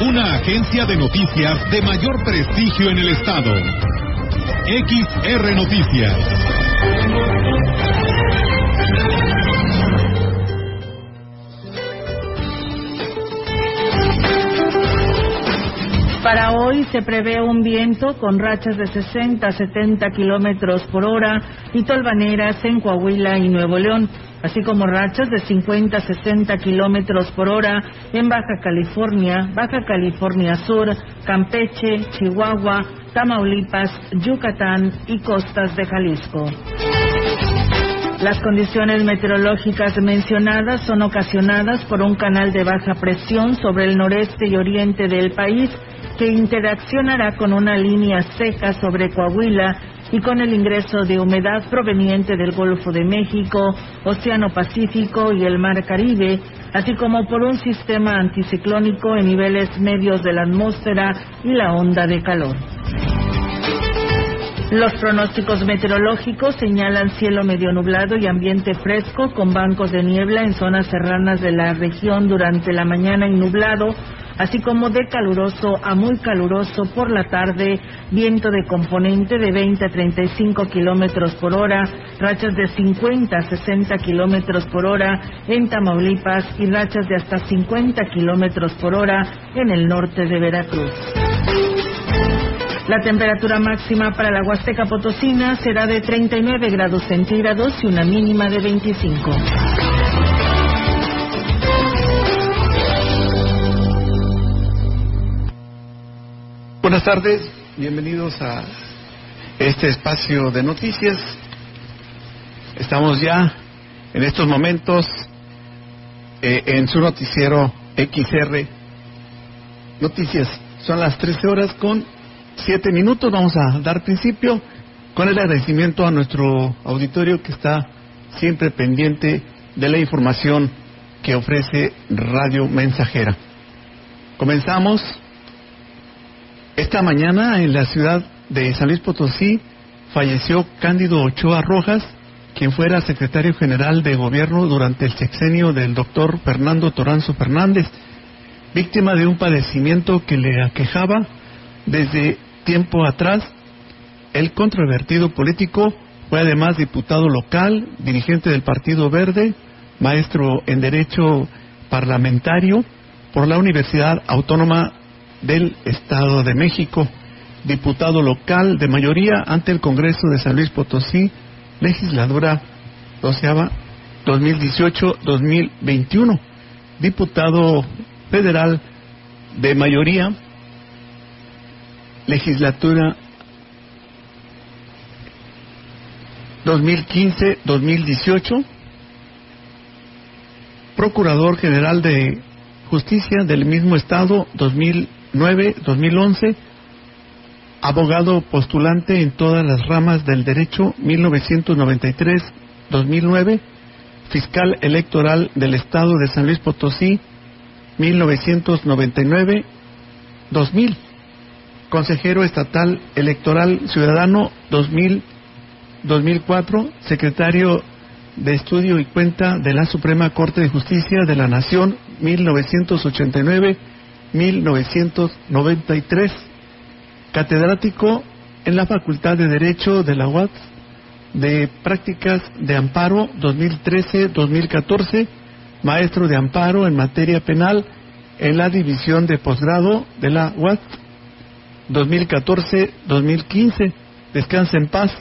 Una agencia de noticias de mayor prestigio en el estado. XR Noticias. Para hoy se prevé un viento con rachas de 60 a 70 kilómetros por hora y tolvaneras en Coahuila y Nuevo León, así como rachas de 50 a 60 kilómetros por hora en Baja California, Baja California Sur, Campeche, Chihuahua, Tamaulipas, Yucatán y costas de Jalisco. Las condiciones meteorológicas mencionadas son ocasionadas por un canal de baja presión sobre el noreste y oriente del país que interaccionará con una línea seca sobre Coahuila y con el ingreso de humedad proveniente del Golfo de México, Océano Pacífico y el Mar Caribe, así como por un sistema anticiclónico en niveles medios de la atmósfera y la onda de calor. Los pronósticos meteorológicos señalan cielo medio nublado y ambiente fresco con bancos de niebla en zonas serranas de la región durante la mañana y nublado, así como de caluroso a muy caluroso por la tarde, viento de componente de 20 a 35 kilómetros por hora, rachas de 50 a 60 kilómetros por hora en Tamaulipas y rachas de hasta 50 kilómetros por hora en el norte de Veracruz. La temperatura máxima para la Huasteca Potosina será de 39 grados centígrados y una mínima de 25. Buenas tardes, bienvenidos a este espacio de noticias. Estamos ya en estos momentos eh, en su noticiero XR Noticias. Son las 13 horas con 7 minutos. Vamos a dar principio con el agradecimiento a nuestro auditorio que está siempre pendiente de la información que ofrece Radio Mensajera. Comenzamos esta mañana en la ciudad de San Luis Potosí falleció Cándido Ochoa Rojas, quien fuera secretario general de gobierno durante el sexenio del doctor Fernando Toranzo Fernández, víctima de un padecimiento que le aquejaba desde tiempo atrás. El controvertido político fue además diputado local, dirigente del Partido Verde, maestro en Derecho Parlamentario por la Universidad Autónoma del Estado de México, diputado local de mayoría ante el Congreso de San Luis Potosí, legisladora doceava 2018-2021, diputado federal de mayoría, legislatura 2015-2018, procurador general de justicia del mismo estado 2009-2011, abogado postulante en todas las ramas del derecho 1993-2009, fiscal electoral del estado de San Luis Potosí 1999-2000, consejero estatal electoral ciudadano 2000-2004, secretario de Estudio y Cuenta de la Suprema Corte de Justicia de la Nación 1989-1993, catedrático en la Facultad de Derecho de la UAT de Prácticas de Amparo 2013-2014, maestro de amparo en materia penal en la División de Posgrado de la UAT 2014-2015. Descansa en paz,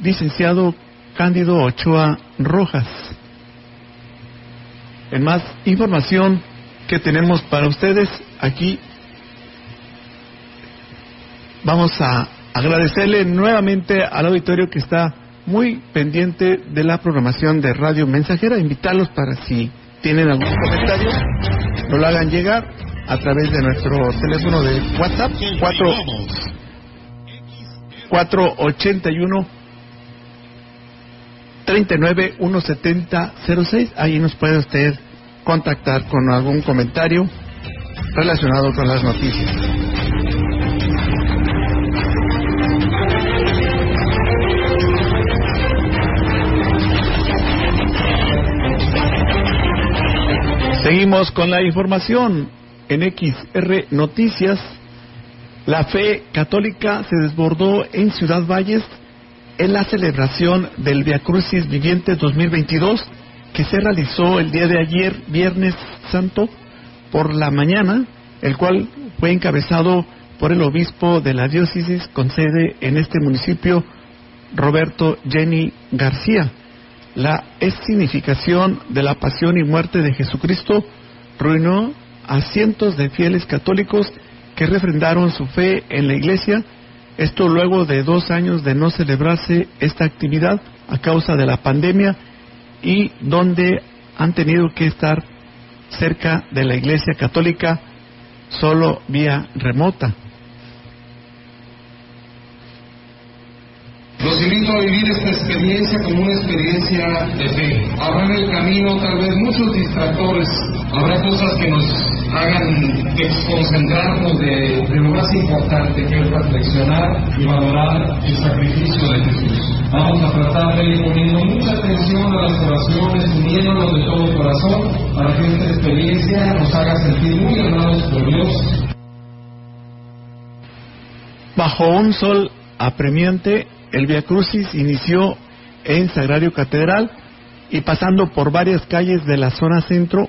licenciado Cándido Ochoa Rojas. En más información que tenemos para ustedes aquí, vamos a agradecerle nuevamente al auditorio que está muy pendiente de la programación de Radio Mensajera, invitarlos para si tienen algún comentario, lo hagan llegar a través de nuestro teléfono de WhatsApp 4 481 39 170 06. Ahí nos puede usted contactar con algún comentario relacionado con las noticias. Seguimos con la información en XR Noticias. La fe católica se desbordó en Ciudad Valles en la celebración del Via Crucis Viviente 2022 que se realizó el día de ayer, Viernes Santo, por la mañana, el cual fue encabezado por el obispo de la diócesis con sede en este municipio, Roberto Jenny García. La significación de la pasión y muerte de Jesucristo ruinó a cientos de fieles católicos que refrendaron su fe en la iglesia, esto luego de dos años de no celebrarse esta actividad a causa de la pandemia y donde han tenido que estar cerca de la iglesia católica solo vía remota. Los invito a vivir esta experiencia como una experiencia de fe. Habrá en el camino tal vez muchos distractores, habrá cosas que nos hagan desconcentrarnos de, de lo más importante que es reflexionar y valorar el sacrificio de Jesús. Vamos a tratar de ir poniendo mucha atención a las oraciones, uniéndonos de todo corazón para que esta experiencia nos haga sentir muy amados por Dios. Bajo un sol apremiante, el Via Crucis inició en Sagrario Catedral y pasando por varias calles de la zona centro,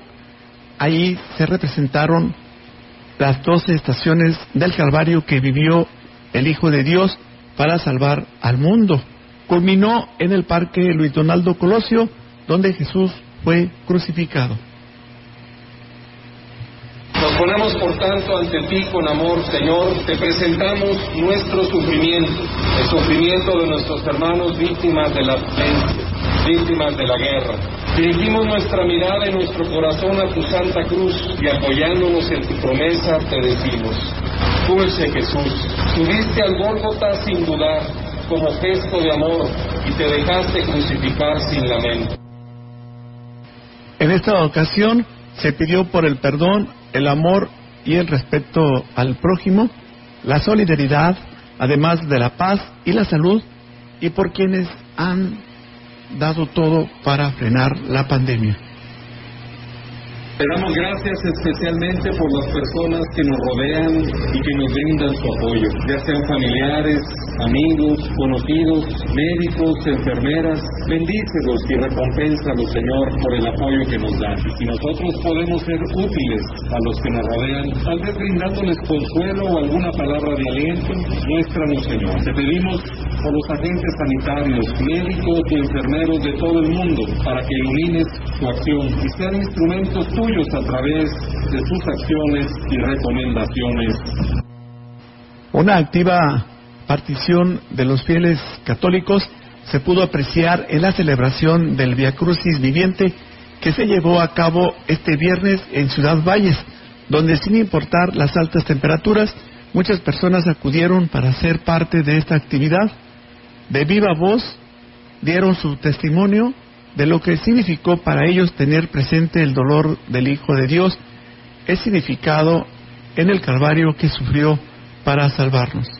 ahí se representaron las doce estaciones del Calvario que vivió el Hijo de Dios para salvar al mundo. Culminó en el Parque Luis Donaldo Colosio, donde Jesús fue crucificado. Ponemos por tanto ante ti con amor, Señor, te presentamos nuestro sufrimiento, el sufrimiento de nuestros hermanos víctimas de la violencia, víctimas de la guerra. Dirigimos nuestra mirada y nuestro corazón a tu Santa Cruz y apoyándonos en tu promesa te decimos, dulce Jesús, subiste al Gólgota sin dudar, como gesto de amor, y te dejaste crucificar sin lamento. En esta ocasión se pidió por el perdón, el amor y el respeto al prójimo, la solidaridad, además de la paz y la salud, y por quienes han dado todo para frenar la pandemia. Te damos gracias especialmente por las personas que nos rodean y que nos brindan su apoyo, ya sean familiares, amigos, conocidos, médicos, enfermeras. Bendícelos y recompénsalos, Señor, por el apoyo que nos dan. Si nosotros podemos ser útiles a los que nos rodean, tal vez brindándoles consuelo o alguna palabra de aliento, muéstranos, Señor. Te pedimos por los agentes sanitarios, médicos y enfermeros de todo el mundo, para que ilumines su acción y sean instrumentos tuyos a través de sus acciones y recomendaciones. Una activa partición de los fieles católicos se pudo apreciar en la celebración del Via Crucis viviente que se llevó a cabo este viernes en Ciudad Valles, donde sin importar las altas temperaturas, muchas personas acudieron para ser parte de esta actividad. De viva voz dieron su testimonio de lo que significó para ellos tener presente el dolor del Hijo de Dios, es significado en el Calvario que sufrió para salvarnos.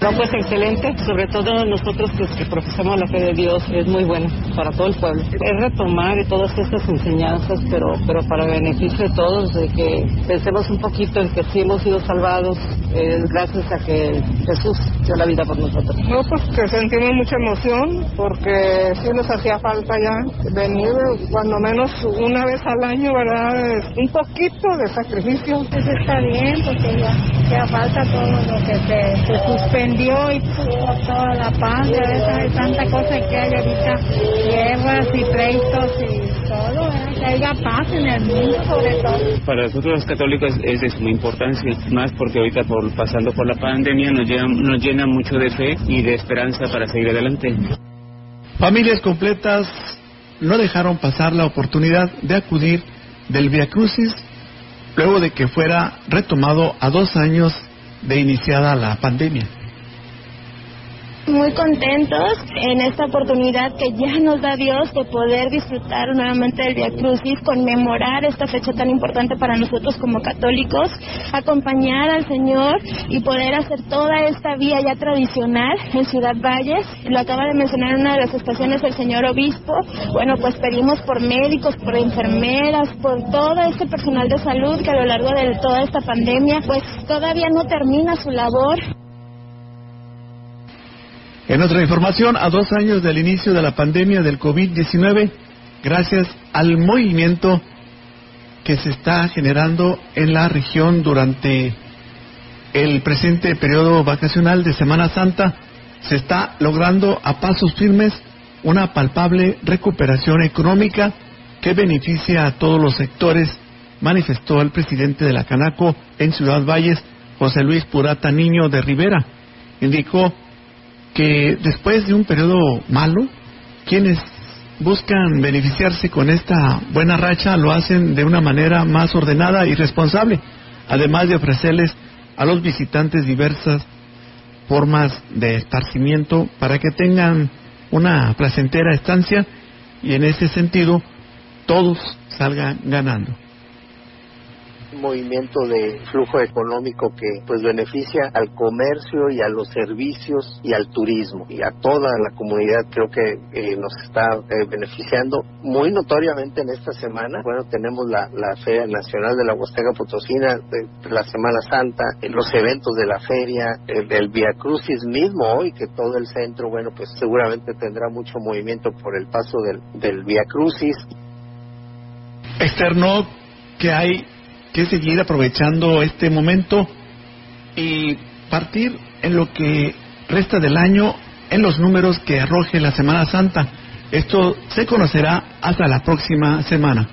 No, pues excelente, sobre todo nosotros pues, que profesamos la fe de Dios, es muy bueno para todo el pueblo. Es retomar todas estas enseñanzas, pero, pero para beneficio de todos, de que pensemos un poquito en que sí hemos sido salvados eh, gracias a que Jesús dio la vida por nosotros. No, pues que sentimos mucha emoción, porque sí nos hacía falta ya venir, cuando menos una vez al año, ¿verdad? Un poquito de sacrificio. Pues está bien, porque ya, ya falta todo lo que se, se suspendió y por toda la paz. A veces hay tanta cosa que hay ahorita, guerras y pleitos y todo, ¿verdad? que haya paz en el mundo sobre todo. Para nosotros los católicos es de suma importancia, más porque ahorita por, pasando por la pandemia nos llena, nos llena mucho de fe y de esperanza para seguir adelante. Familias completas no dejaron pasar la oportunidad de acudir del Via Crucis luego de que fuera retomado a dos años de iniciada la pandemia muy contentos en esta oportunidad que ya nos da Dios de poder disfrutar nuevamente del Via Crucis, conmemorar esta fecha tan importante para nosotros como católicos, acompañar al Señor y poder hacer toda esta vía ya tradicional en Ciudad Valles. Lo acaba de mencionar en una de las estaciones el señor obispo. Bueno, pues pedimos por médicos, por enfermeras, por todo este personal de salud que a lo largo de toda esta pandemia, pues todavía no termina su labor. En otra información, a dos años del inicio de la pandemia del COVID-19, gracias al movimiento que se está generando en la región durante el presente periodo vacacional de Semana Santa, se está logrando a pasos firmes una palpable recuperación económica que beneficia a todos los sectores, manifestó el presidente de la Canaco en Ciudad Valles, José Luis Purata Niño de Rivera. Indicó que después de un periodo malo, quienes buscan beneficiarse con esta buena racha lo hacen de una manera más ordenada y responsable, además de ofrecerles a los visitantes diversas formas de esparcimiento para que tengan una placentera estancia y en ese sentido todos salgan ganando movimiento de flujo económico que pues beneficia al comercio y a los servicios y al turismo. Y a toda la comunidad creo que eh, nos está eh, beneficiando muy notoriamente en esta semana. Bueno tenemos la, la Feria Nacional de la Huasteca Potosina de, la Semana Santa eh, los eventos de la feria el, el Via Crucis mismo hoy que todo el centro bueno pues seguramente tendrá mucho movimiento por el paso del, del Via Crucis. Externó que hay que seguir aprovechando este momento y partir en lo que resta del año en los números que arroje la Semana Santa. Esto se conocerá hasta la próxima semana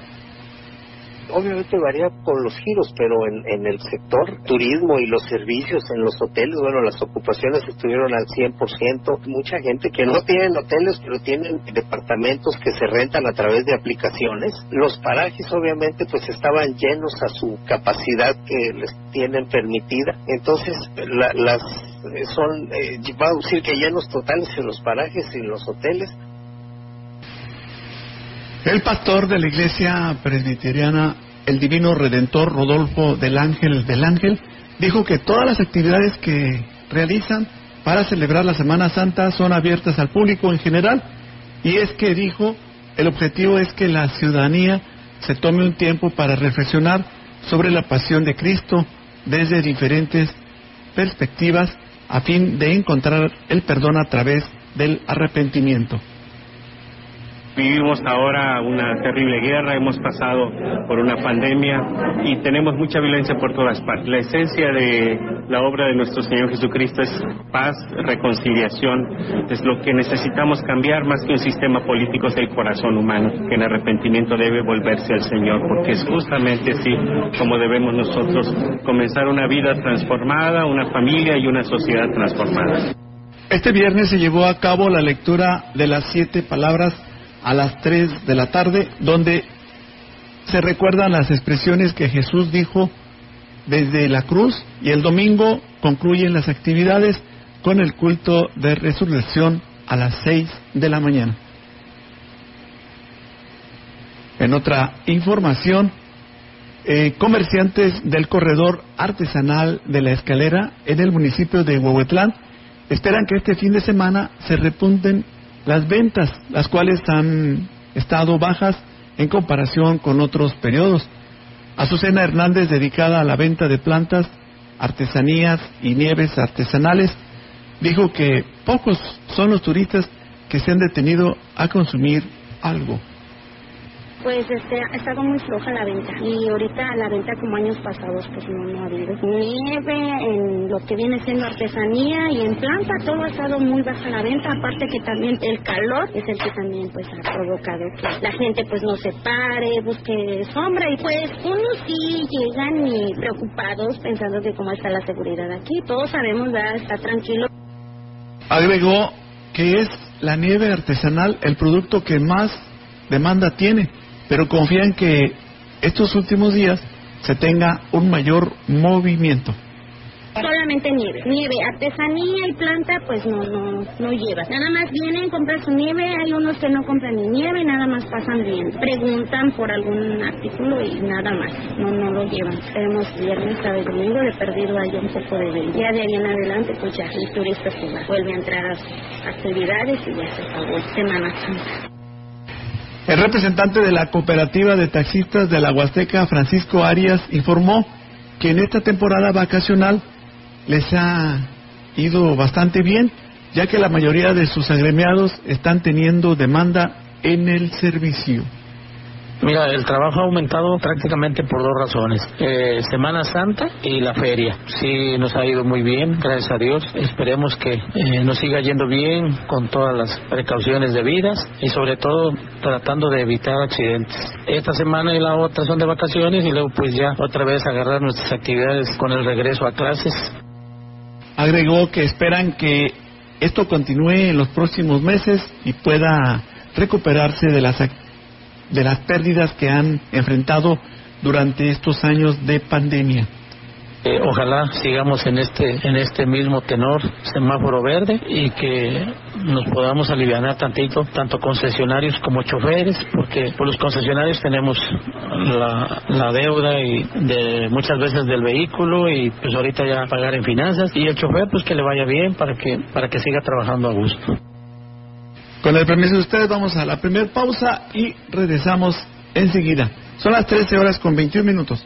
obviamente varía con los giros, pero en, el sector turismo y los servicios en los hoteles, bueno, las ocupaciones estuvieron al 100%. Mucha gente que no tienen hoteles, pero tienen departamentos que se rentan a través de aplicaciones. Los parajes, obviamente, pues estaban llenos a su capacidad que les tienen permitida. Entonces, las eh, son, eh, va a decir que llenos totales en los parajes y en los hoteles, el pastor de la iglesia presbiteriana, el divino redentor Rodolfo del Ángel del Ángel, dijo que todas las actividades que realizan para celebrar la Semana Santa son abiertas al público en general y es que dijo, el objetivo es que la ciudadanía se tome un tiempo para reflexionar sobre la pasión de Cristo desde diferentes perspectivas a fin de encontrar el perdón a través del arrepentimiento. Vivimos ahora una terrible guerra, hemos pasado por una pandemia y tenemos mucha violencia por todas partes. La esencia de la obra de nuestro Señor Jesucristo es paz, reconciliación, es lo que necesitamos cambiar más que un sistema político, es el corazón humano, que en arrepentimiento debe volverse al Señor, porque es justamente así como debemos nosotros comenzar una vida transformada, una familia y una sociedad transformada. Este viernes se llevó a cabo la lectura de las siete palabras a las 3 de la tarde, donde se recuerdan las expresiones que Jesús dijo desde la cruz y el domingo concluyen las actividades con el culto de resurrección a las 6 de la mañana. En otra información, eh, comerciantes del corredor artesanal de la escalera en el municipio de Huehuetlán esperan que este fin de semana se repunten las ventas, las cuales han estado bajas en comparación con otros periodos. Azucena Hernández, dedicada a la venta de plantas, artesanías y nieves artesanales, dijo que pocos son los turistas que se han detenido a consumir algo pues este, ha estado muy floja la venta. Y ahorita la venta como años pasados pues no, no ha habido. Nieve en lo que viene siendo artesanía y en planta todo ha estado muy baja la venta. Aparte que también el calor es el que también pues ha provocado que la gente pues no se pare busque sombra. Y pues unos sí llegan y preocupados pensando de cómo está la seguridad aquí. Todos sabemos ya está tranquilo. Agregó que es la nieve artesanal el producto que más demanda tiene pero confían que estos últimos días se tenga un mayor movimiento. Solamente nieve, nieve, artesanía y planta pues no, no, no lleva. Nada más vienen, compran su nieve, hay unos que no compran ni nieve nada más pasan bien. Preguntan por algún artículo y nada más, no, no lo llevan. Tenemos viernes, sábado y domingo, de perdido hay un poco de venta. Ya de ahí en adelante pues ya el turista se va, vuelve a entrar a sus actividades y ya se acabó Semana Santa. El representante de la cooperativa de taxistas de la Huasteca, Francisco Arias, informó que en esta temporada vacacional les ha ido bastante bien, ya que la mayoría de sus agremiados están teniendo demanda en el servicio. Mira, el trabajo ha aumentado prácticamente por dos razones. Eh, Semana Santa y la feria. Sí, nos ha ido muy bien, gracias a Dios. Esperemos que eh, nos siga yendo bien con todas las precauciones debidas y sobre todo tratando de evitar accidentes. Esta semana y la otra son de vacaciones y luego pues ya otra vez agarrar nuestras actividades con el regreso a clases. Agregó que esperan que esto continúe en los próximos meses y pueda recuperarse de las de las pérdidas que han enfrentado durante estos años de pandemia. Eh, ojalá sigamos en este en este mismo tenor semáforo verde y que nos podamos aliviar tantito tanto concesionarios como choferes porque por los concesionarios tenemos la, la deuda y de muchas veces del vehículo y pues ahorita ya pagar en finanzas y el chofer pues que le vaya bien para que para que siga trabajando a gusto. Con el permiso de ustedes vamos a la primera pausa y regresamos enseguida. Son las 13 horas con 21 minutos.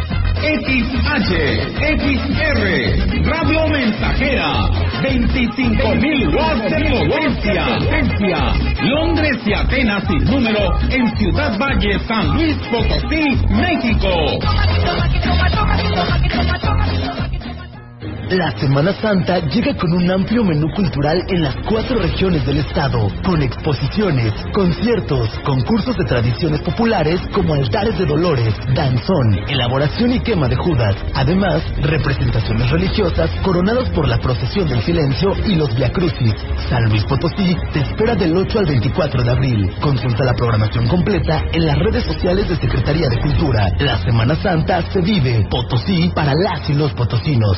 XH, XR, Radio Mensajera, 25.000 watts de potencia. Londres y Atenas sin número en Ciudad Valle, San Luis Potosí, México. La Semana Santa llega con un amplio menú cultural en las cuatro regiones del estado, con exposiciones, conciertos, concursos de tradiciones populares como altares de dolores, danzón, elaboración y quema de Judas, además representaciones religiosas coronadas por la procesión del silencio y los Crucis. San Luis Potosí te espera del 8 al 24 de abril. Consulta la programación completa en las redes sociales de Secretaría de Cultura. La Semana Santa se vive Potosí para las y los potosinos.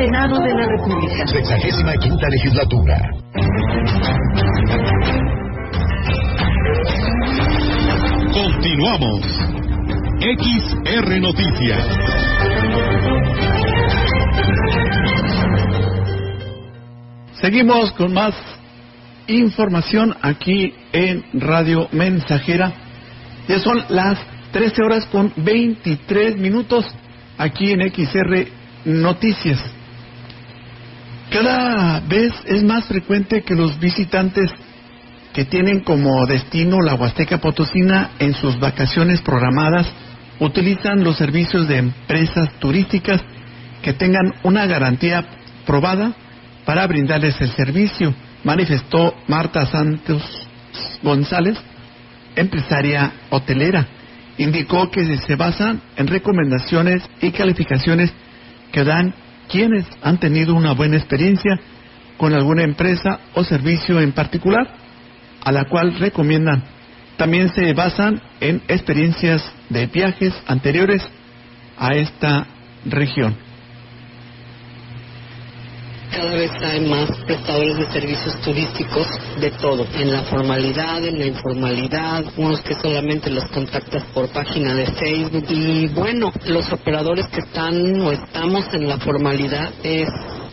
Senado de la República. Sexagésima quinta legislatura. Continuamos. XR Noticias. Seguimos con más información aquí en Radio Mensajera. Ya son las 13 horas con 23 minutos aquí en XR Noticias. Cada vez es más frecuente que los visitantes que tienen como destino la Huasteca Potosina en sus vacaciones programadas utilizan los servicios de empresas turísticas que tengan una garantía probada para brindarles el servicio, manifestó Marta Santos González, empresaria hotelera. Indicó que se basan en recomendaciones y calificaciones que dan quienes han tenido una buena experiencia con alguna empresa o servicio en particular, a la cual recomiendan. También se basan en experiencias de viajes anteriores a esta región. Cada vez hay más prestadores de servicios turísticos de todo, en la formalidad, en la informalidad, unos que solamente los contactas por página de Facebook y bueno, los operadores que están o estamos en la formalidad es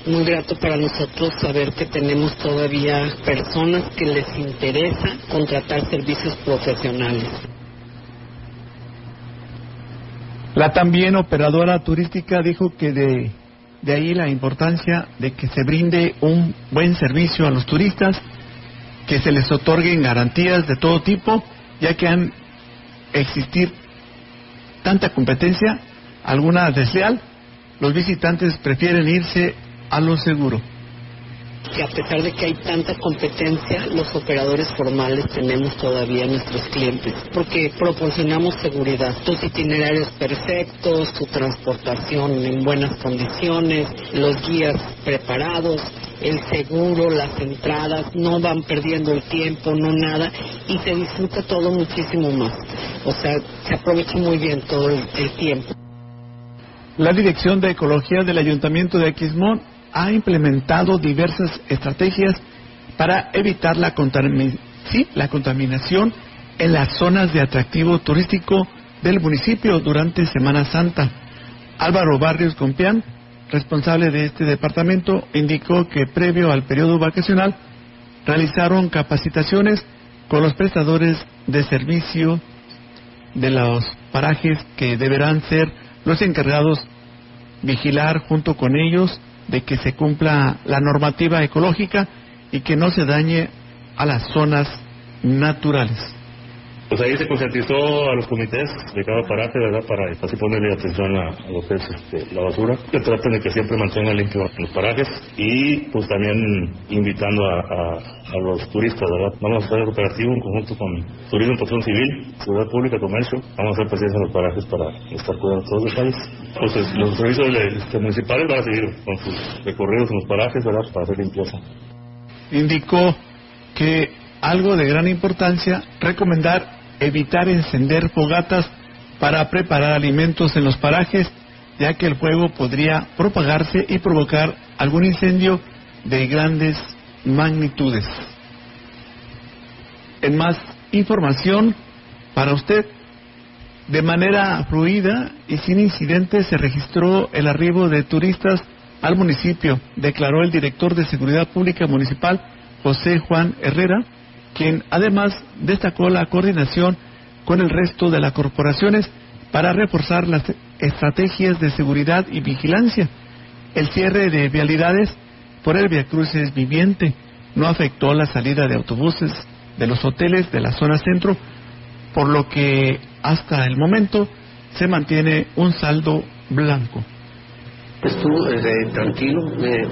muy grato para nosotros saber que tenemos todavía personas que les interesa contratar servicios profesionales. La también operadora turística dijo que de, de ahí la importancia de que se brinde un buen servicio a los turistas, que se les otorguen garantías de todo tipo, ya que han existir tanta competencia, alguna desleal, los visitantes prefieren irse a lo seguro que a pesar de que hay tanta competencia, los operadores formales tenemos todavía nuestros clientes, porque proporcionamos seguridad, tus itinerarios perfectos, tu transportación en buenas condiciones, los guías preparados, el seguro, las entradas, no van perdiendo el tiempo, no nada, y se disfruta todo muchísimo más. O sea, se aprovecha muy bien todo el, el tiempo. La Dirección de Ecología del Ayuntamiento de Aquismón ha implementado diversas estrategias para evitar la, contaminación en las zonas de atractivo turístico del municipio durante Semana Santa. Álvaro Barrios Compián, responsable de este departamento, indicó que previo al periodo vacacional realizaron capacitaciones con los prestadores de servicio de los parajes que deberán ser los encargados vigilar junto con ellos de que se cumpla la normativa ecológica y que no se dañe a las zonas naturales. Pues ahí se concientizó a los comités de cada paraje, ¿verdad? Para así ponerle atención a, lo que es este, la basura, que traten de que siempre mantengan limpios los parajes y pues también invitando a, los turistas, ¿verdad? Vamos a hacer el operativo en conjunto con Turismo, Protección Civil, Seguridad Pública, Comercio. Vamos a hacer presencia en los parajes para estar cuidando todos los detalles. Entonces, los servicios este, municipales van a seguir con sus recorridos en los parajes, ¿verdad? Para hacer limpieza. Indicó que algo de gran importancia, recomendar evitar encender fogatas para preparar alimentos en los parajes, ya que el fuego podría propagarse y provocar algún incendio de grandes magnitudes. En más información para usted, de manera fluida y sin incidentes se registró el arribo de turistas al municipio, declaró el director de Seguridad Pública Municipal, José Juan Herrera, quien además destacó la coordinación con el resto de las corporaciones para reforzar las estrategias de seguridad y vigilancia. El cierre de vialidades por el Via Cruces viviente no afectó la salida de autobuses de los hoteles de la zona centro, por lo que hasta el momento se mantiene un saldo blanco. Estuvo eh, tranquilo, eh,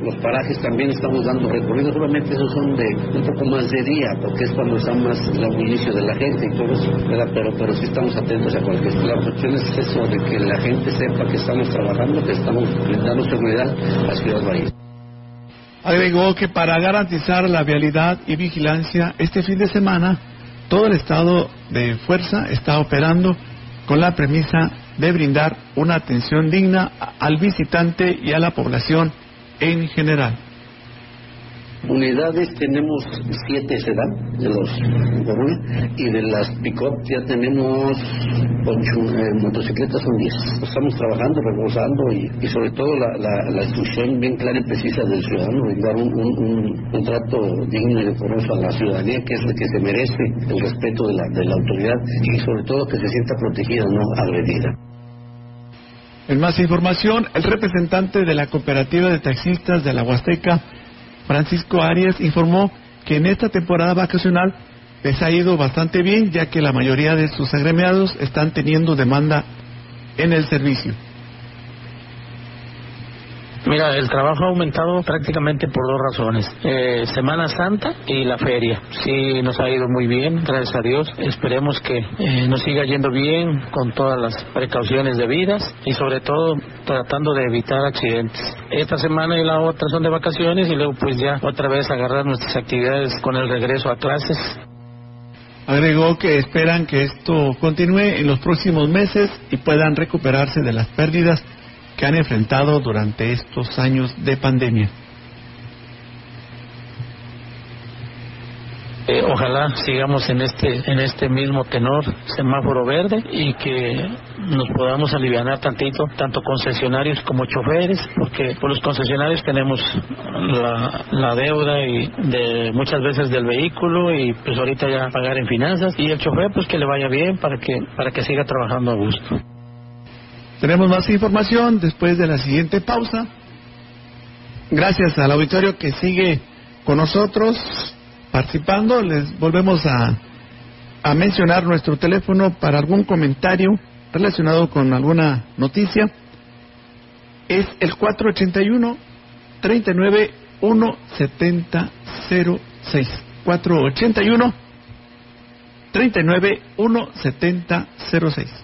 los parajes también estamos dando recorridos, solamente esos son de un poco más de día, porque es cuando está más el inicio de la gente y todo eso, pero pero sí estamos atentos a cualquier La cuestión es eso, de que la gente sepa que estamos trabajando, que estamos brindando seguridad a Ciudad Valle. Agregó que para garantizar la vialidad y vigilancia, este fin de semana todo el estado de fuerza está operando con la premisa de brindar una atención digna al visitante y a la población en general. Unidades tenemos siete sedán de los y de las pick-up ya tenemos ocho, eh, motocicletas son diez. Estamos trabajando, reforzando y, sobre todo la, la, instrucción bien clara y precisa del ciudadano, de dar un, un, un, trato digno y decoroso a la ciudadanía, que es lo que se merece, el respeto de la, de la autoridad y sobre todo que se sienta protegida, no agredida. En más información, el representante de la cooperativa de taxistas de la Huasteca, Francisco Arias, informó que en esta temporada vacacional les ha ido bastante bien, ya que la mayoría de sus agremiados están teniendo demanda en el servicio. Mira, el trabajo ha aumentado prácticamente por dos razones. Eh, Semana Santa y la feria. Sí, nos ha ido muy bien, gracias a Dios. Esperemos que eh, nos siga yendo bien con todas las precauciones debidas y sobre todo tratando de evitar accidentes. Esta semana y la otra son de vacaciones y luego pues ya otra vez agarrar nuestras actividades con el regreso a clases. Agregó que esperan que esto continúe en los próximos meses y puedan recuperarse de las pérdidas que han enfrentado durante estos años de pandemia. Eh, ojalá sigamos en este en este mismo tenor semáforo verde y que nos podamos aliviar tantito tanto concesionarios como choferes porque por los concesionarios tenemos la, la deuda y de muchas veces del vehículo y pues ahorita ya pagar en finanzas y el chofer pues que le vaya bien para que para que siga trabajando a gusto tenemos más información después de la siguiente pausa gracias al auditorio que sigue con nosotros participando. Les volvemos a, mencionar nuestro teléfono para algún comentario relacionado con alguna noticia. Es el 481 39 17006. 481 39 17006.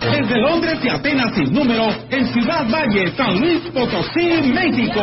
desde Londres y Atenas sin número, en Ciudad Valle, San Luis Potosí, México.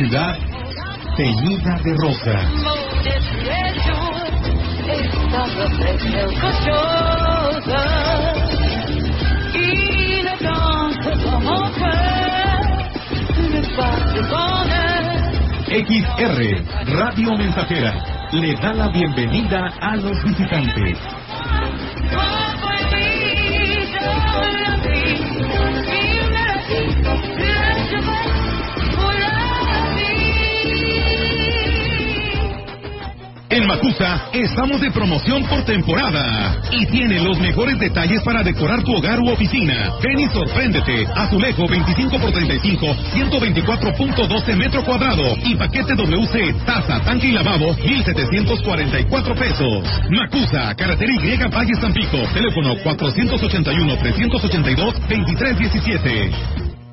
Ciudad teñida de rosa. XR, Radio Mensajera, le da la bienvenida a los visitantes. Macusa estamos de promoción por temporada y tiene los mejores detalles para decorar tu hogar u oficina. Ven y sorpréndete. Azulejo 25 por 35, 124.12 metro cuadrado y paquete WC, taza, tanque y lavabo, 1,744 pesos. Macusa, carretera Y Valle Tampico, teléfono 481-382-2317.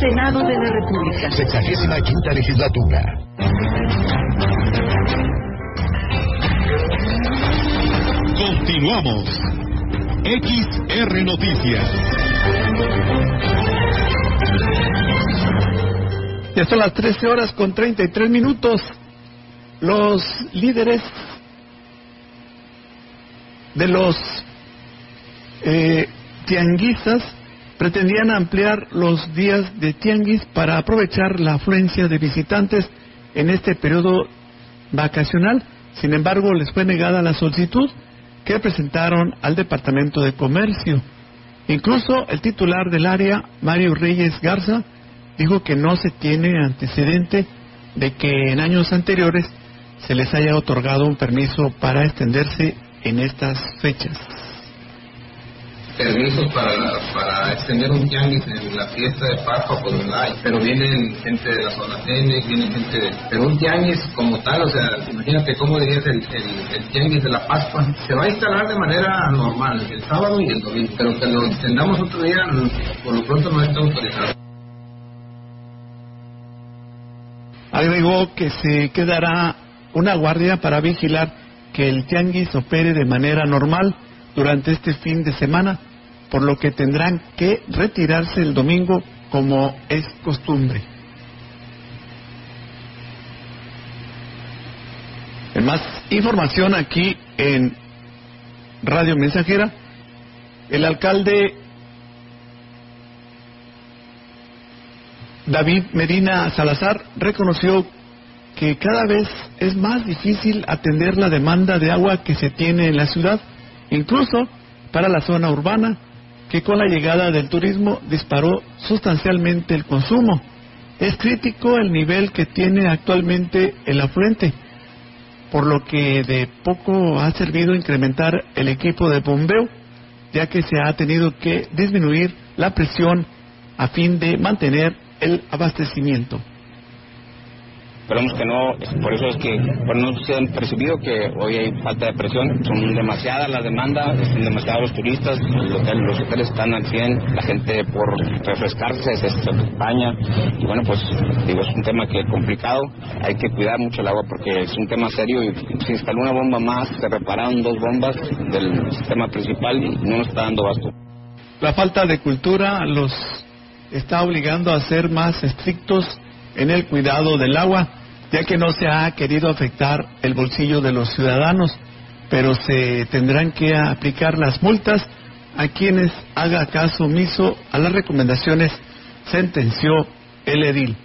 Senado de la República. Sexagésima quinta legislatura. Continuamos. XR Noticias. Ya son las 13 horas con 33 minutos. Los líderes de los eh, tianguistas pretendían ampliar los días de tianguis para aprovechar la afluencia de visitantes en este periodo vacacional. Sin embargo, les fue negada la solicitud que presentaron al Departamento de Comercio. Incluso el titular del área, Mario Reyes Garza, dijo que no se tiene antecedente de que en años anteriores se les haya otorgado un permiso para extenderse en estas fechas permisos para, extender un tianguis en la fiesta de Pascua, pues no hay. Pero vienen gente de la zona N, vienen gente de... Pero un tianguis como tal, o sea, imagínate cómo dirías el, el, el tianguis de la Pascua, se va a instalar de manera normal, el sábado y el domingo, pero que lo extendamos otro día, por lo pronto no está autorizado. Agregó que se quedará una guardia para vigilar que el tianguis opere de manera normal durante este fin de semana por lo que tendrán que retirarse el domingo como es costumbre. En más información aquí en Radio Mensajera, el alcalde David Medina Salazar reconoció que cada vez es más difícil atender la demanda de agua que se tiene en la ciudad, incluso para la zona urbana, que con la llegada del turismo disparó sustancialmente el consumo. Es crítico el nivel que tiene actualmente el afluente, por lo que de poco ha servido incrementar el equipo de bombeo, ya que se ha tenido que disminuir la presión a fin de mantener el abastecimiento. Esperemos que no, por eso es que bueno, no se han percibido que hoy hay falta de presión, son demasiadas las demandas, son demasiados los turistas, los hoteles, están al 100, la gente por refrescarse se, España y bueno, pues digo, es un tema que es complicado, hay que cuidar mucho el agua porque es un tema serio y se instaló una bomba más, se repararon dos bombas del sistema principal y no nos está dando basto. La falta de cultura los está obligando a ser más estrictos en el cuidado del agua ya que no se ha querido afectar el bolsillo de los ciudadanos, pero se tendrán que aplicar las multas a quienes haga caso omiso a las recomendaciones, sentenció el edil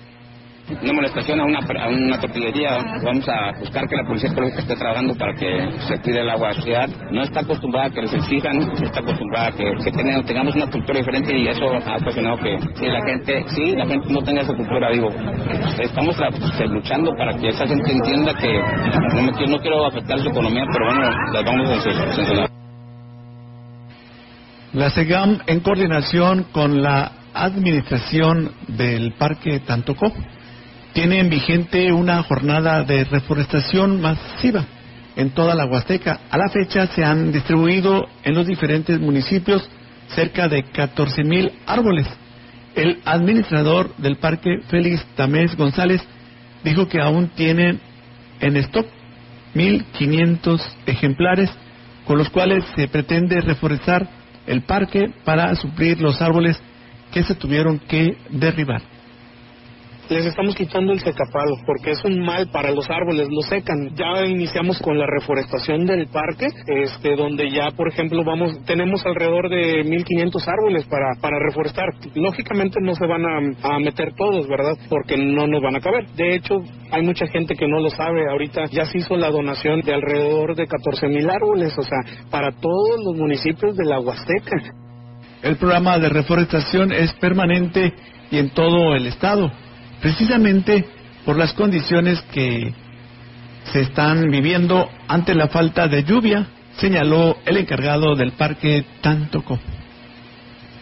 una molestación a una, a una tortillería, vamos a buscar que la policía esté trabajando para que se cuide el agua la ciudad. No está acostumbrada a que les exijan, está acostumbrada a que, que tengamos una cultura diferente y eso ha ocasionado que si la gente, sí, la gente no tenga esa cultura, digo, estamos pues, luchando para que esa gente entienda que no, me, no quiero afectar su economía, pero bueno, las vamos a censurar. La SEGAM, en coordinación con la administración del Parque Tantocó, tienen vigente una jornada de reforestación masiva en toda la Huasteca. A la fecha se han distribuido en los diferentes municipios cerca de 14 mil árboles. El administrador del parque, Félix Tamés González, dijo que aún tienen en stock 1.500 ejemplares con los cuales se pretende reforestar el parque para suplir los árboles que se tuvieron que derribar les estamos quitando el secapalo porque es un mal para los árboles, lo secan. Ya iniciamos con la reforestación del parque, este, donde ya, por ejemplo, vamos, tenemos alrededor de 1500 árboles para, para reforestar. Lógicamente no se van a, a meter todos, ¿verdad? Porque no nos van a caber. De hecho, hay mucha gente que no lo sabe. Ahorita ya se hizo la donación de alrededor de 14 mil árboles, o sea, para todos los municipios de la Huasteca. El programa de reforestación es permanente y en todo el estado precisamente por las condiciones que se están viviendo ante la falta de lluvia, señaló el encargado del parque Tantoco.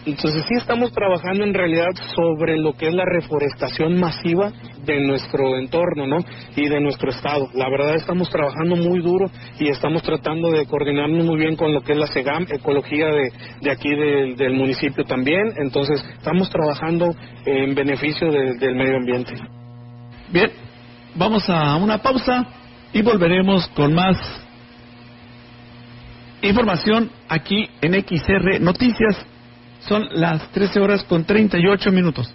Entonces sí estamos trabajando en realidad sobre lo que es la reforestación masiva de nuestro entorno, ¿no? Y de nuestro estado. La verdad estamos trabajando muy duro y estamos tratando de coordinarnos muy bien con lo que es la SEGAM, ecología de, de aquí del municipio también. Entonces estamos trabajando en beneficio del medio ambiente. Bien, vamos a una pausa y volveremos con más información aquí en XR Noticias son las 13 horas con 38 minutos.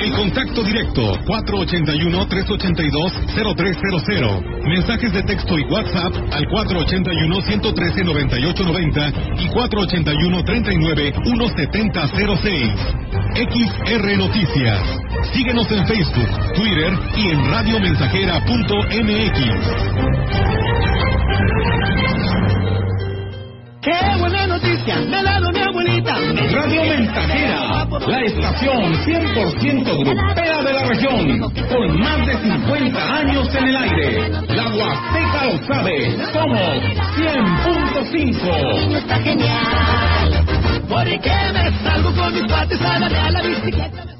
El contacto directo 481-382-0300. Mensajes de texto y WhatsApp al 481-113-9890 y 481-39-1706. XR Noticias. Síguenos en Facebook, Twitter y en radiomensajera.mx. ¡Qué buena noticia! Me ha dado mi abuelita. Radio Mensajera, la estación 100% grupera de la región, con más de 50 años en el aire. La Huasteca lo sabe, somos 100.5. Está genial. Porque me salgo con mis darle a la bicicleta.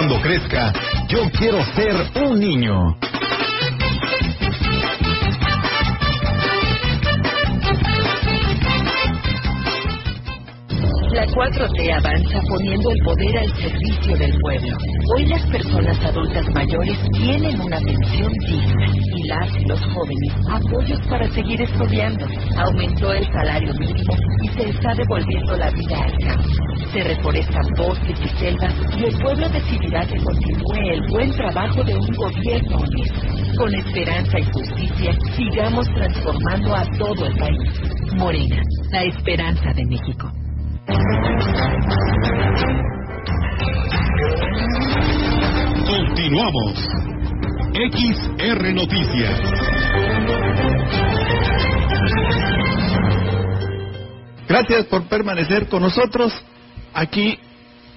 Cuando crezca, yo quiero ser un niño. 4T avanza poniendo el poder al servicio del pueblo. Hoy las personas adultas mayores tienen una pensión digna y las y los jóvenes apoyos para seguir estudiando. Aumentó el salario mínimo y se está devolviendo la vida al campo. Se reforestan bosques y selvas y el pueblo decidirá que continúe el buen trabajo de un gobierno honesto. Con esperanza y justicia, sigamos transformando a todo el país. Morena, la esperanza de México. Continuamos. XR Noticias. Gracias por permanecer con nosotros aquí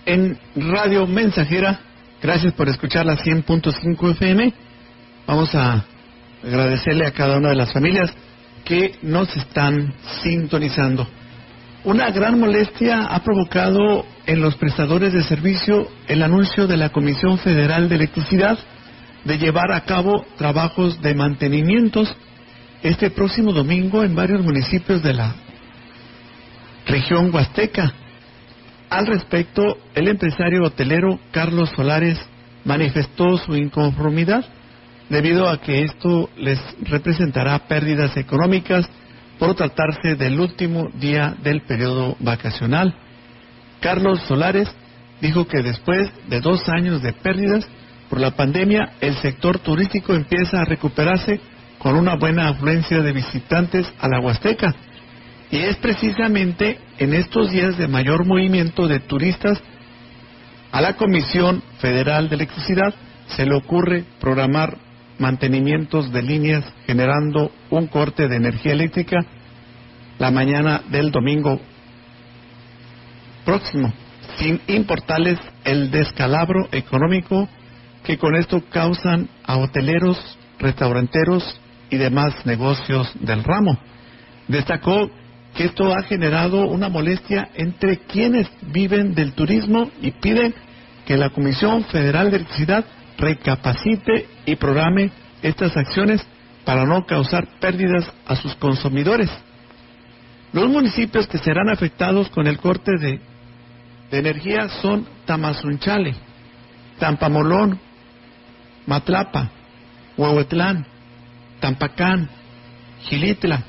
en Radio Mensajera. Gracias por escuchar la 100.5 FM. Vamos a agradecerle a cada una de las familias que nos están sintonizando. Una gran molestia ha provocado en los prestadores de servicio el anuncio de la Comisión Federal de Electricidad de llevar a cabo trabajos de mantenimientos este próximo domingo en varios municipios de la región huasteca. Al respecto, el empresario hotelero Carlos Solares manifestó su inconformidad debido a que esto les representará pérdidas económicas por tratarse del último día del periodo vacacional. Carlos Solares dijo que después de dos años de pérdidas por la pandemia, el sector turístico empieza a recuperarse con una buena afluencia de visitantes a la Huasteca. Y es precisamente en estos días de mayor movimiento de turistas a la Comisión Federal de Electricidad se le ocurre programar mantenimientos de líneas generando un corte de energía eléctrica la mañana del domingo próximo, sin importarles el descalabro económico que con esto causan a hoteleros, restauranteros y demás negocios del ramo. Destacó que esto ha generado una molestia entre quienes viven del turismo y piden que la Comisión Federal de Electricidad recapacite y programe estas acciones para no causar pérdidas a sus consumidores. Los municipios que serán afectados con el corte de, energía son Tamazunchale, Tampamolón, Matlapa, Huehuetlán, Tampacán, Gilitla,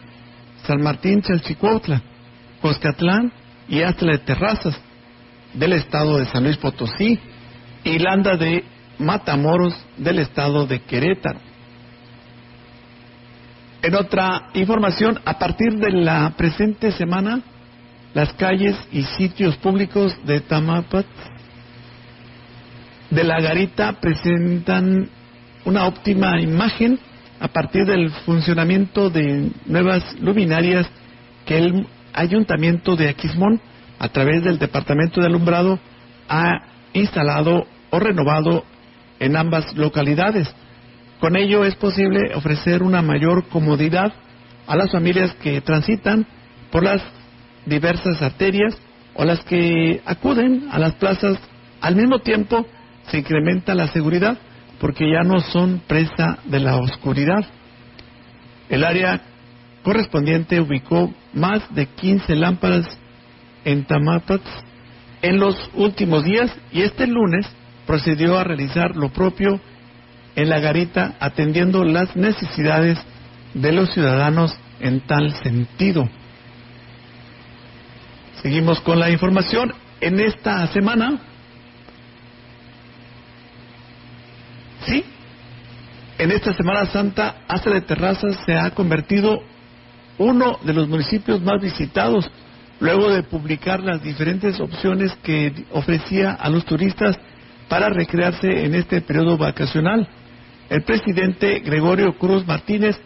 San Martín Chalchicuautla, Coscatlán y Astla de Terrazas del estado de San Luis Potosí y Landa de Matamoros del estado de Querétaro. En otra información, a partir de la presente semana, las calles y sitios públicos de Tamapat de la Garita presentan una óptima imagen a partir del funcionamiento de nuevas luminarias que el Ayuntamiento de Aquismón, a través del Departamento de Alumbrado, ha instalado o renovado en ambas localidades. Con ello es posible ofrecer una mayor comodidad a las familias que transitan por las diversas arterias o las que acuden a las plazas. Al mismo tiempo se incrementa la seguridad porque ya no son presa de la oscuridad. El área correspondiente ubicó más de 15 lámparas en Tamapats en los últimos días y este lunes procedió a realizar lo propio en la garita atendiendo las necesidades de los ciudadanos en tal sentido. Seguimos con la información. En esta semana, sí, en esta Semana Santa, Hasta de Terrazas se ha convertido uno de los municipios más visitados luego de publicar las diferentes opciones que ofrecía a los turistas para recrearse en este periodo vacacional. El presidente Gregorio Cruz Martínez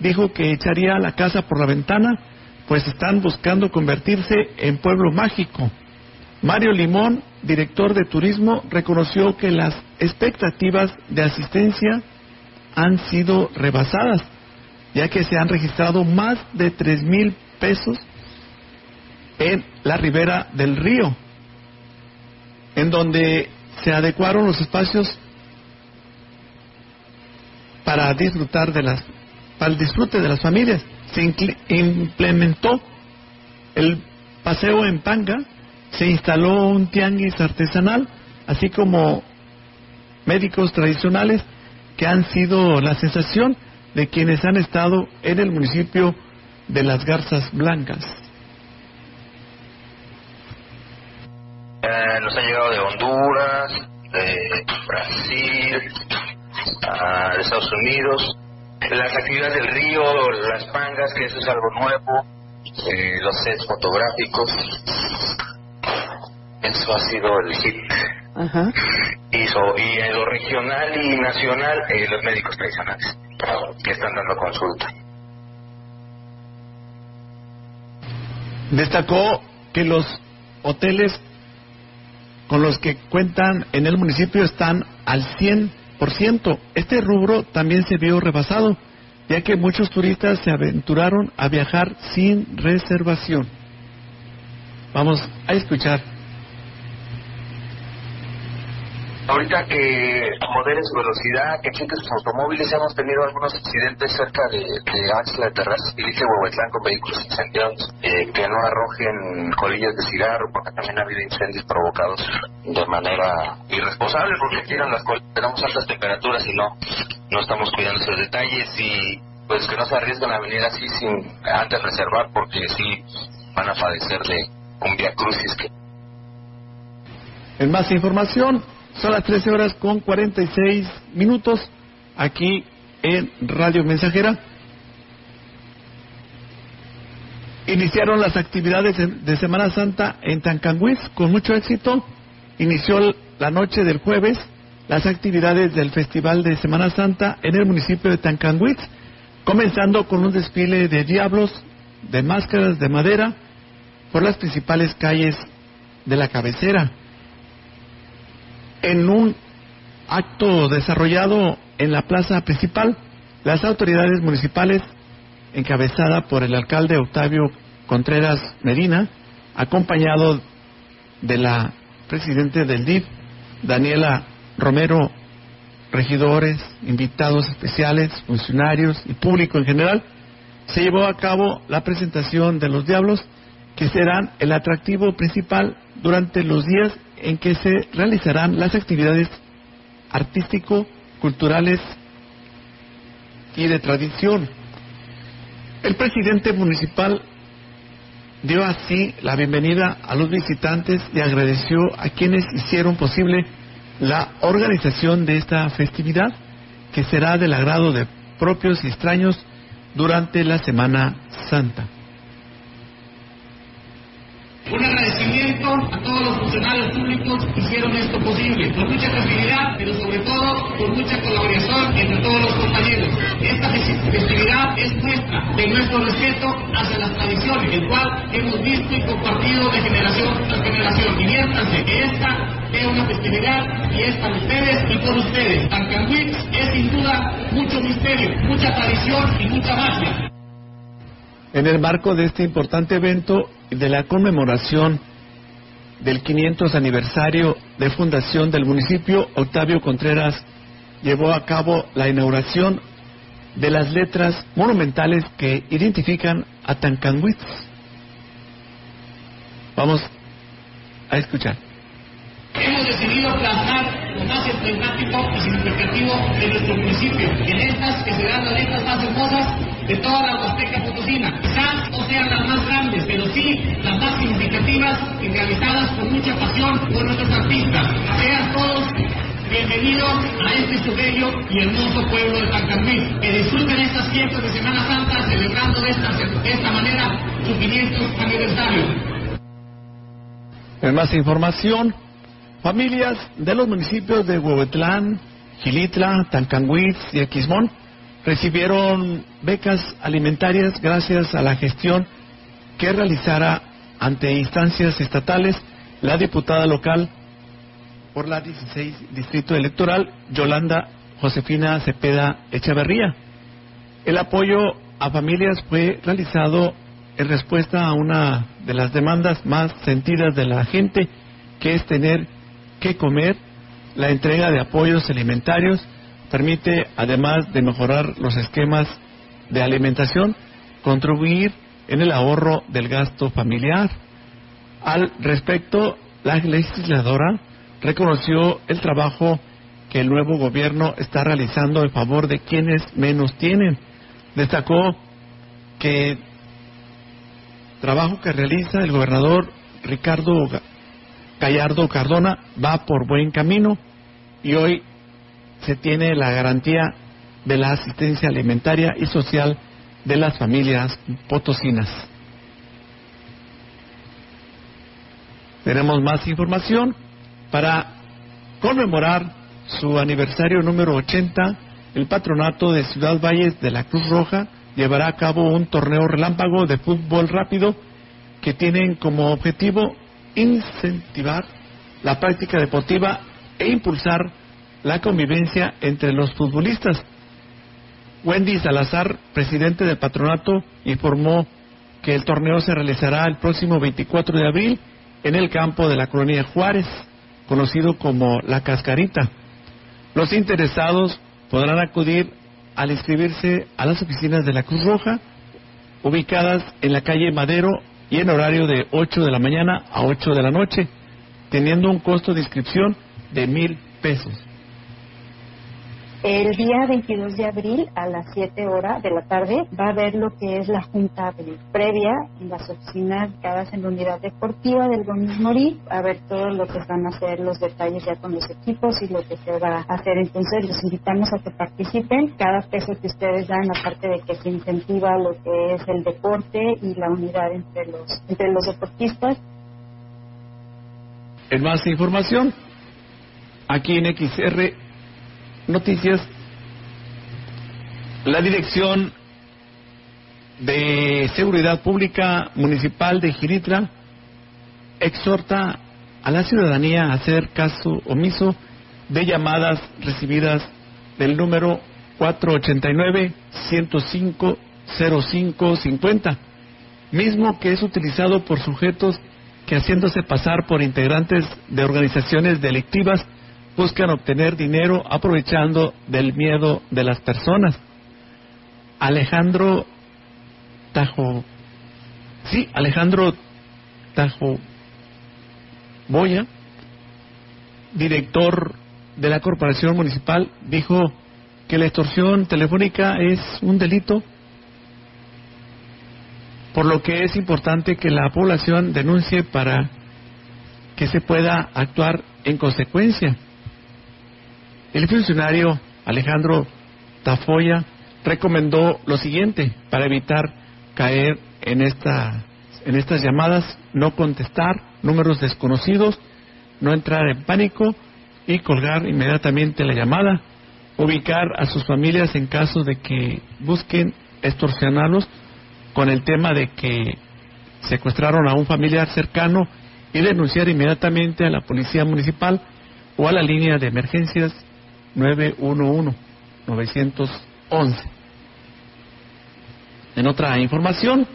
dijo que echaría la casa por la ventana, pues están buscando convertirse en pueblo mágico. Mario Limón, director de turismo, reconoció que las expectativas de asistencia han sido rebasadas, ya que se han registrado más de tres mil pesos en la ribera del río, en donde se adecuaron los espacios para disfrutar de las para el disfrute de las familias. Se implementó el paseo en panga, se instaló un tianguis artesanal, así como médicos tradicionales que han sido la sensación de quienes han estado en el municipio de Las Garzas Blancas. Eh, nos han llegado de Honduras, de Brasil, de Estados Unidos. Las actividades del río, las pangas, que eso es algo nuevo, eh, los sets fotográficos. Eso ha sido el hit. Y, y en lo regional y nacional, eh, los médicos tradicionales que están dando consulta. Destacó que los hoteles con los que cuentan en el municipio están al 100%. Este rubro también se vio rebasado, ya que muchos turistas se aventuraron a viajar sin reservación. Vamos a escuchar Ahorita que modelos de velocidad, que cheques sus automóviles, hemos tenido algunos accidentes cerca de, de Axla de Terrazas y dice Huehuetlán con vehículos incendiados, eh, que no arrojen colillas de cigarro, porque también ha habido incendios provocados de manera irresponsable, porque tiran las colillas, tenemos altas temperaturas y no, no estamos cuidando esos detalles y pues que no se arriesguen a venir así sin antes reservar, porque sí van a padecer de un via crucis que en más información, son las 13 horas con 46 minutos aquí en Radio Mensajera. Iniciaron las actividades de Semana Santa en Tancanguis con mucho éxito. Inició la noche del jueves las actividades del Festival de Semana Santa en el municipio de Tancanguis, comenzando con un desfile de diablos, de máscaras de madera, por las principales calles de la cabecera en un acto desarrollado en la plaza principal, las autoridades municipales, encabezada por el alcalde Octavio Contreras Medina, acompañado de la presidente del DIF, Daniela Romero, regidores, invitados especiales, funcionarios y público en general, se llevó a cabo la presentación de los diablos, que serán el atractivo principal durante los días en que se realizarán las actividades artístico, culturales y de tradición. El presidente municipal dio así la bienvenida a los visitantes y agradeció a quienes hicieron posible la organización de esta festividad, que será del agrado de propios y extraños durante la Semana Santa. A todos los funcionarios públicos que hicieron esto posible, con mucha creatividad, pero sobre todo con mucha colaboración entre todos los compañeros. Esta festividad es nuestra, de nuestro respeto hacia las tradiciones, el cual hemos visto y compartido de generación tras generación. Y miéntanse que esta es una festividad y es para ustedes y por ustedes. Tancanwix es sin duda mucho misterio, mucha tradición y mucha magia. En el marco de este importante evento de la conmemoración del 500 aniversario de fundación del municipio, Octavio Contreras llevó a cabo la inauguración de las letras monumentales que identifican a Tancanwitz. Vamos a escuchar. Hemos decidido plasmar con más emblemático y significativo de nuestro municipio. En estas que serán las letras más hermosas de toda la Huasteca Potosina. Quizás no sean las más grandes, sí las más significativas y realizadas con mucha pasión por nuestros artistas. Sean todos bienvenidos a este su y hermoso pueblo de Tancamí. Que disfruten estas fiestas de Semana Santa celebrando de esta, de esta manera su 500 aniversario. En más información, familias de los municipios de Huehuetlán, Gilitla, Tancanguitz y Aquismón recibieron becas alimentarias gracias a la gestión que realizara ante instancias estatales la diputada local por la 16 Distrito Electoral, Yolanda Josefina Cepeda Echeverría. El apoyo a familias fue realizado en respuesta a una de las demandas más sentidas de la gente, que es tener que comer. La entrega de apoyos alimentarios permite, además de mejorar los esquemas de alimentación, contribuir en el ahorro del gasto familiar. Al respecto, la legisladora reconoció el trabajo que el nuevo gobierno está realizando en favor de quienes menos tienen. Destacó que trabajo que realiza el gobernador Ricardo Gallardo Cardona va por buen camino y hoy se tiene la garantía de la asistencia alimentaria y social de las familias potosinas. Tenemos más información para conmemorar su aniversario número 80. El patronato de Ciudad Valles de la Cruz Roja llevará a cabo un torneo relámpago de fútbol rápido que tienen como objetivo incentivar la práctica deportiva e impulsar la convivencia entre los futbolistas. Wendy Salazar, presidente del patronato, informó que el torneo se realizará el próximo 24 de abril en el campo de la colonia Juárez, conocido como La Cascarita. Los interesados podrán acudir al inscribirse a las oficinas de la Cruz Roja, ubicadas en la calle Madero y en horario de 8 de la mañana a 8 de la noche, teniendo un costo de inscripción de mil pesos. El día 22 de abril a las 7 horas de la tarde va a haber lo que es la junta previa en las oficinas ubicadas en la unidad deportiva del Gómez Morí, a ver todo lo que van a hacer los detalles ya con los equipos y lo que se va a hacer. Entonces los invitamos a que participen. Cada peso que ustedes dan, aparte de que se incentiva lo que es el deporte y la unidad entre los, entre los deportistas. En más información, aquí en XR Noticias, la Dirección de Seguridad Pública Municipal de Giritla exhorta a la ciudadanía a hacer caso omiso de llamadas recibidas del número 489-105-0550, mismo que es utilizado por sujetos que haciéndose pasar por integrantes de organizaciones delictivas buscan obtener dinero aprovechando del miedo de las personas. Alejandro Tajo, sí, Alejandro Tajo Boya, director de la Corporación Municipal, dijo que la extorsión telefónica es un delito, por lo que es importante que la población denuncie para que se pueda actuar en consecuencia. El funcionario Alejandro Tafoya recomendó lo siguiente para evitar caer en, esta, en estas llamadas, no contestar números desconocidos, no entrar en pánico y colgar inmediatamente la llamada, ubicar a sus familias en caso de que busquen extorsionarlos con el tema de que secuestraron a un familiar cercano y denunciar inmediatamente a la policía municipal o a la línea de emergencias 911 911. En otra información,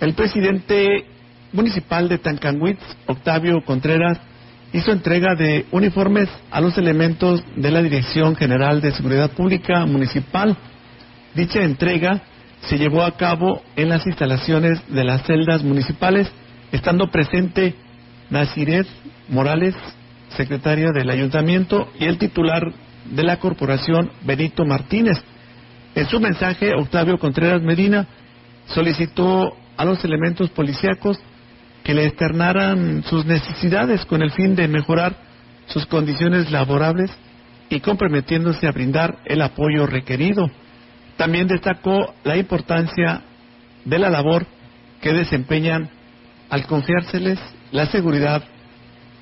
el presidente municipal de Tancanwitz, Octavio Contreras, hizo entrega de uniformes a los elementos de la Dirección General de Seguridad Pública Municipal. Dicha entrega se llevó a cabo en las instalaciones de las celdas municipales, estando presente Naziret Morales secretaria del ayuntamiento, y el titular de la corporación, Benito Martínez. En su mensaje, Octavio Contreras Medina solicitó a los elementos policíacos que le externaran sus necesidades con el fin de mejorar sus condiciones laborables y comprometiéndose a brindar el apoyo requerido. También destacó la importancia de la labor que desempeñan al confiárseles la seguridad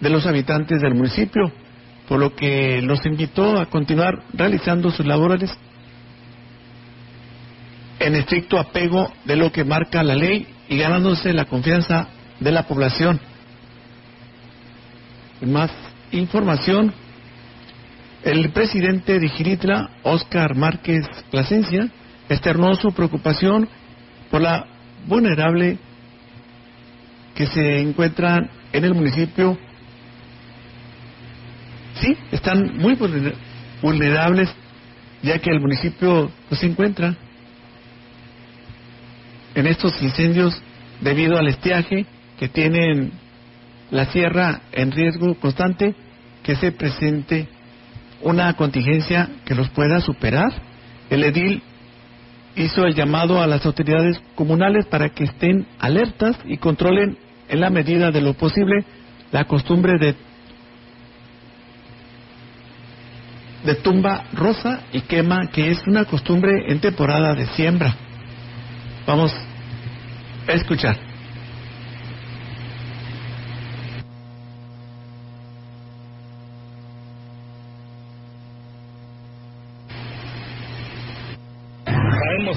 de los habitantes del municipio, por lo que los invitó a continuar realizando sus labores en estricto apego de lo que marca la ley y ganándose la confianza de la población. Más información, el presidente de Giritla, Óscar Márquez Plasencia, externó su preocupación por la vulnerable que se encuentran en el municipio. Sí, están muy vulnerables, ya que el municipio pues, se encuentra en estos incendios debido al estiaje que tienen la sierra en riesgo constante, que se presente una contingencia que los pueda superar. El edil hizo el llamado a las autoridades comunales para que estén alertas y controlen en la medida de lo posible la costumbre de de tumba rosa y quema, que es una costumbre en temporada de siembra. Vamos a escuchar.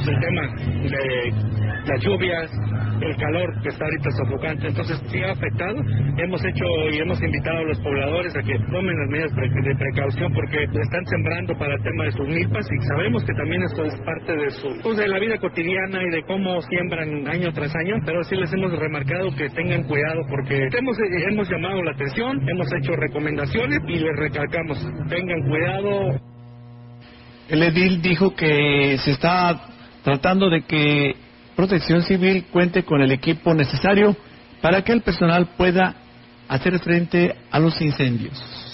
el tema de las lluvias, el calor que está ahorita sofocante, entonces sí ha afectado. Hemos hecho y hemos invitado a los pobladores a que tomen las medidas de precaución porque están sembrando para el tema de sus milpas y sabemos que también esto es parte de su pues, de la vida cotidiana y de cómo siembran año tras año, pero sí les hemos remarcado que tengan cuidado porque hemos, hemos llamado la atención, hemos hecho recomendaciones y les recalcamos, tengan cuidado. El edil dijo que se está tratando de que Protección Civil cuente con el equipo necesario para que el personal pueda hacer frente a los incendios.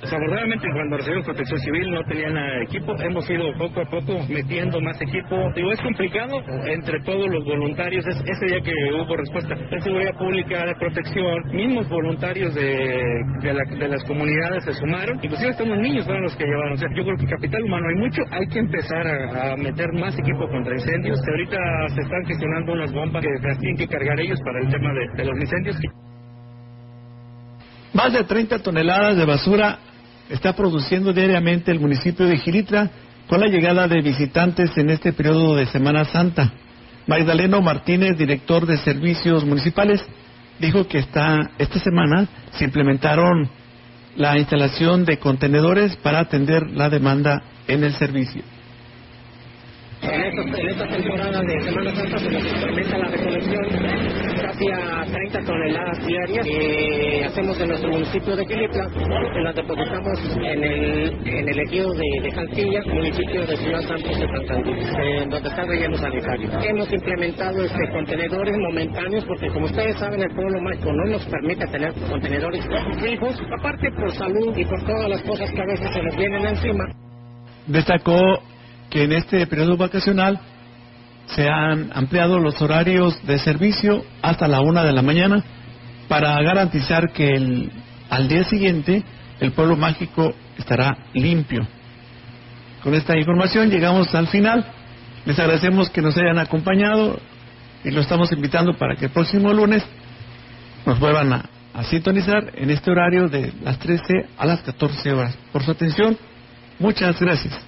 Desafortunadamente, cuando recibimos protección civil no tenían equipo. Hemos ido poco a poco metiendo más equipo. Digo, es complicado entre todos los voluntarios. Es, ese día que hubo respuesta de seguridad pública, de protección, mismos voluntarios de, de, las comunidades se sumaron. Inclusive hasta unos niños fueron los que llevaron. O sea, yo creo que capital humano hay mucho. Hay que empezar a, meter más equipo contra incendios. Ahorita se están gestionando unas bombas que las tienen que cargar ellos para el tema de, de los incendios. Más de 30 toneladas de basura está produciendo diariamente el municipio de Gilitra con la llegada de visitantes en este periodo de Semana Santa. Magdaleno Martínez, director de servicios municipales, dijo que esta, esta semana se implementaron la instalación de contenedores para atender la demanda en el servicio. En esta, temporada de Semana Santa se nos implementa la recolección casi a 30 toneladas diarias que hacemos en nuestro municipio de Quilitla, que las depositamos en el, en el ejido de, de municipio de Ciudad Santos de Santander, en donde está relleno sanitario. Hemos implementado este contenedores momentáneos porque como ustedes saben el pueblo mágico no nos permite tener contenedores fijos, aparte por salud y por todas las cosas que a veces se nos vienen encima. Destacó que en este periodo vacacional se han ampliado los horarios de servicio hasta la una de la mañana para garantizar que el, al día siguiente el pueblo mágico estará limpio. Con esta información llegamos al final. Les agradecemos que nos hayan acompañado y lo estamos invitando para que el próximo lunes nos vuelvan a, a sintonizar en este horario de las 13 a las 14 horas. Por su atención, muchas gracias.